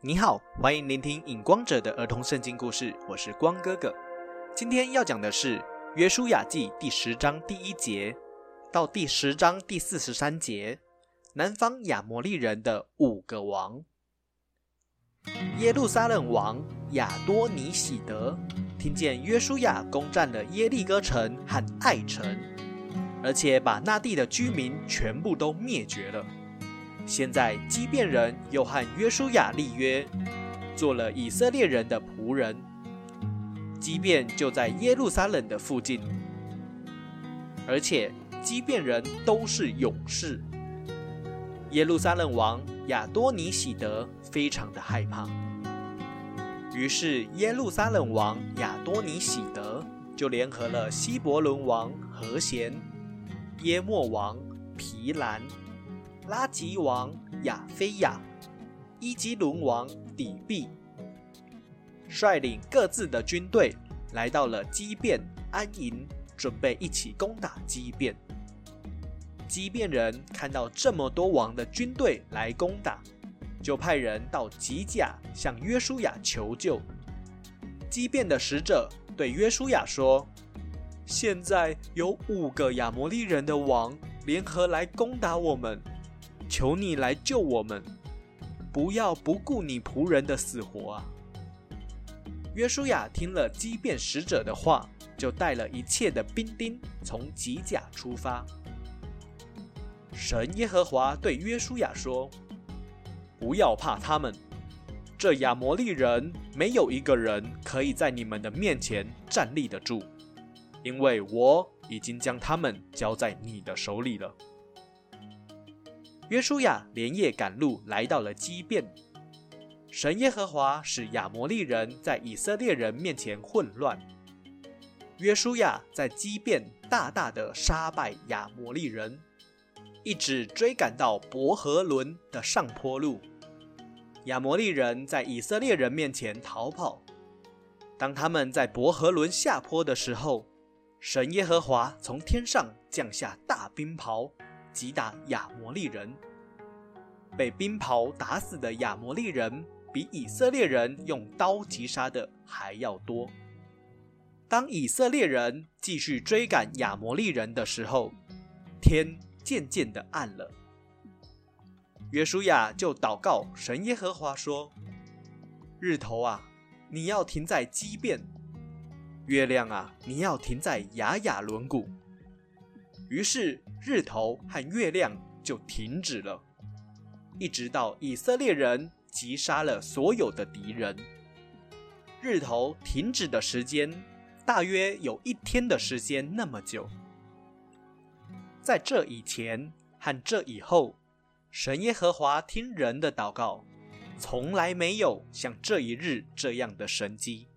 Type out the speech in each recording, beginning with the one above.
你好，欢迎聆听影光者的儿童圣经故事，我是光哥哥。今天要讲的是《约书亚记》第十章第一节到第十章第四十三节，南方亚摩利人的五个王。耶路撒冷王亚多尼喜德听见约书亚攻占了耶利哥城和爱城，而且把那地的居民全部都灭绝了。现在基变人又和约书亚立约，做了以色列人的仆人。基变就在耶路撒冷的附近，而且基变人都是勇士。耶路撒冷王亚多尼喜德非常的害怕，于是耶路撒冷王亚多尼喜德就联合了希伯伦王和贤、耶莫王皮兰。拉吉王亚菲亚、伊基伦王底壁，率领各自的军队来到了基变安营，准备一起攻打基变。基变人看到这么多王的军队来攻打，就派人到吉甲向约书亚求救。基变的使者对约书亚说：“现在有五个亚摩利人的王联合来攻打我们。”求你来救我们，不要不顾你仆人的死活啊！约书亚听了畸变使者的话，就带了一切的兵丁从吉甲出发。神耶和华对约书亚说：“不要怕他们，这亚摩利人没有一个人可以在你们的面前站立得住，因为我已经将他们交在你的手里了。”约书亚连夜赶路，来到了基变。神耶和华使亚摩利人在以色列人面前混乱。约书亚在基变大大的杀败亚摩利人，一直追赶到伯和伦的上坡路。亚摩利人在以色列人面前逃跑。当他们在伯和伦下坡的时候，神耶和华从天上降下大冰雹。击打亚摩利人，被冰雹打死的亚摩利人比以色列人用刀击杀的还要多。当以色列人继续追赶亚摩利人的时候，天渐渐的暗了。约书亚就祷告神耶和华说：“日头啊，你要停在基变；月亮啊，你要停在雅雅轮毂。”于是日头和月亮就停止了，一直到以色列人击杀了所有的敌人。日头停止的时间大约有一天的时间那么久。在这以前和这以后，神耶和华听人的祷告，从来没有像这一日这样的神迹。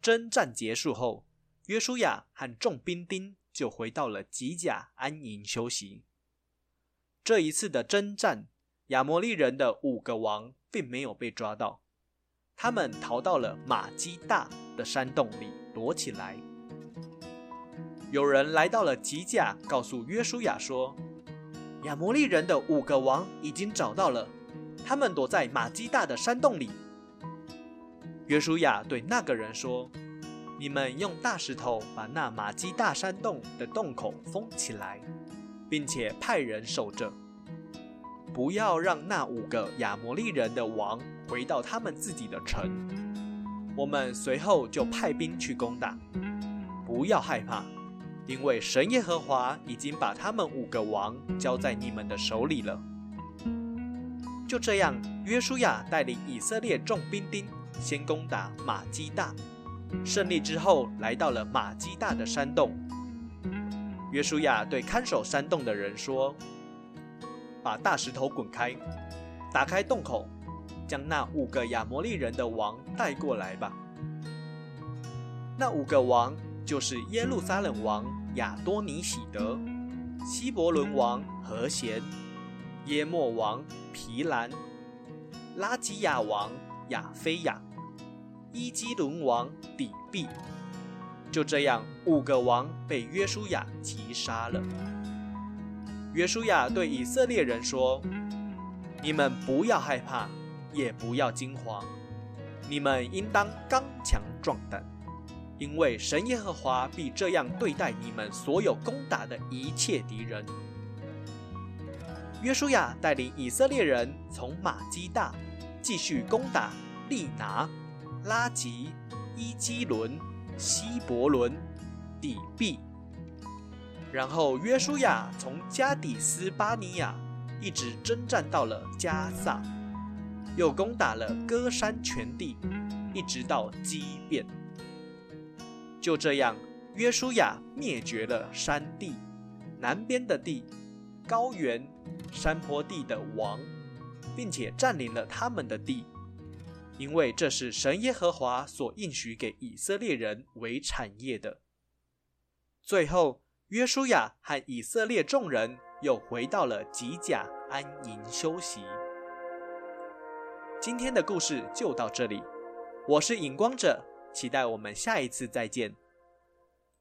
征战结束后，约书亚和众兵丁。就回到了吉甲安营休息。这一次的征战，亚摩利人的五个王并没有被抓到，他们逃到了马基大的山洞里躲起来。有人来到了吉甲，告诉约书亚说：“亚摩利人的五个王已经找到了，他们躲在马基大的山洞里。”约书亚对那个人说。你们用大石头把那马基大山洞的洞口封起来，并且派人守着，不要让那五个亚摩利人的王回到他们自己的城。我们随后就派兵去攻打。不要害怕，因为神耶和华已经把他们五个王交在你们的手里了。就这样，约书亚带领以色列众兵丁先攻打马基大。胜利之后，来到了马基大的山洞。约书亚对看守山洞的人说：“把大石头滚开，打开洞口，将那五个亚摩利人的王带过来吧。”那五个王就是耶路撒冷王亚多尼喜德、希伯伦王和贤、耶莫王皮兰、拉基亚王亚菲亚。伊基伦王底壁，就这样，五个王被约书亚击杀了。约书亚对以色列人说：“你们不要害怕，也不要惊慌。你们应当刚强壮胆，因为神耶和华必这样对待你们所有攻打的一切敌人。约书亚带领以色列人从马基大继续攻打利拿、拉吉、伊基伦、希伯伦、底壁，然后约书亚从加底斯巴尼亚一直征战到了加萨。又攻打了歌山全地，一直到基变。就这样，约书亚灭绝了山地、南边的地、高原、山坡地的王，并且占领了他们的地，因为这是神耶和华所应许给以色列人为产业的。最后，约书亚和以色列众人又回到了吉甲安营休息。今天的故事就到这里，我是影光者，期待我们下一次再见。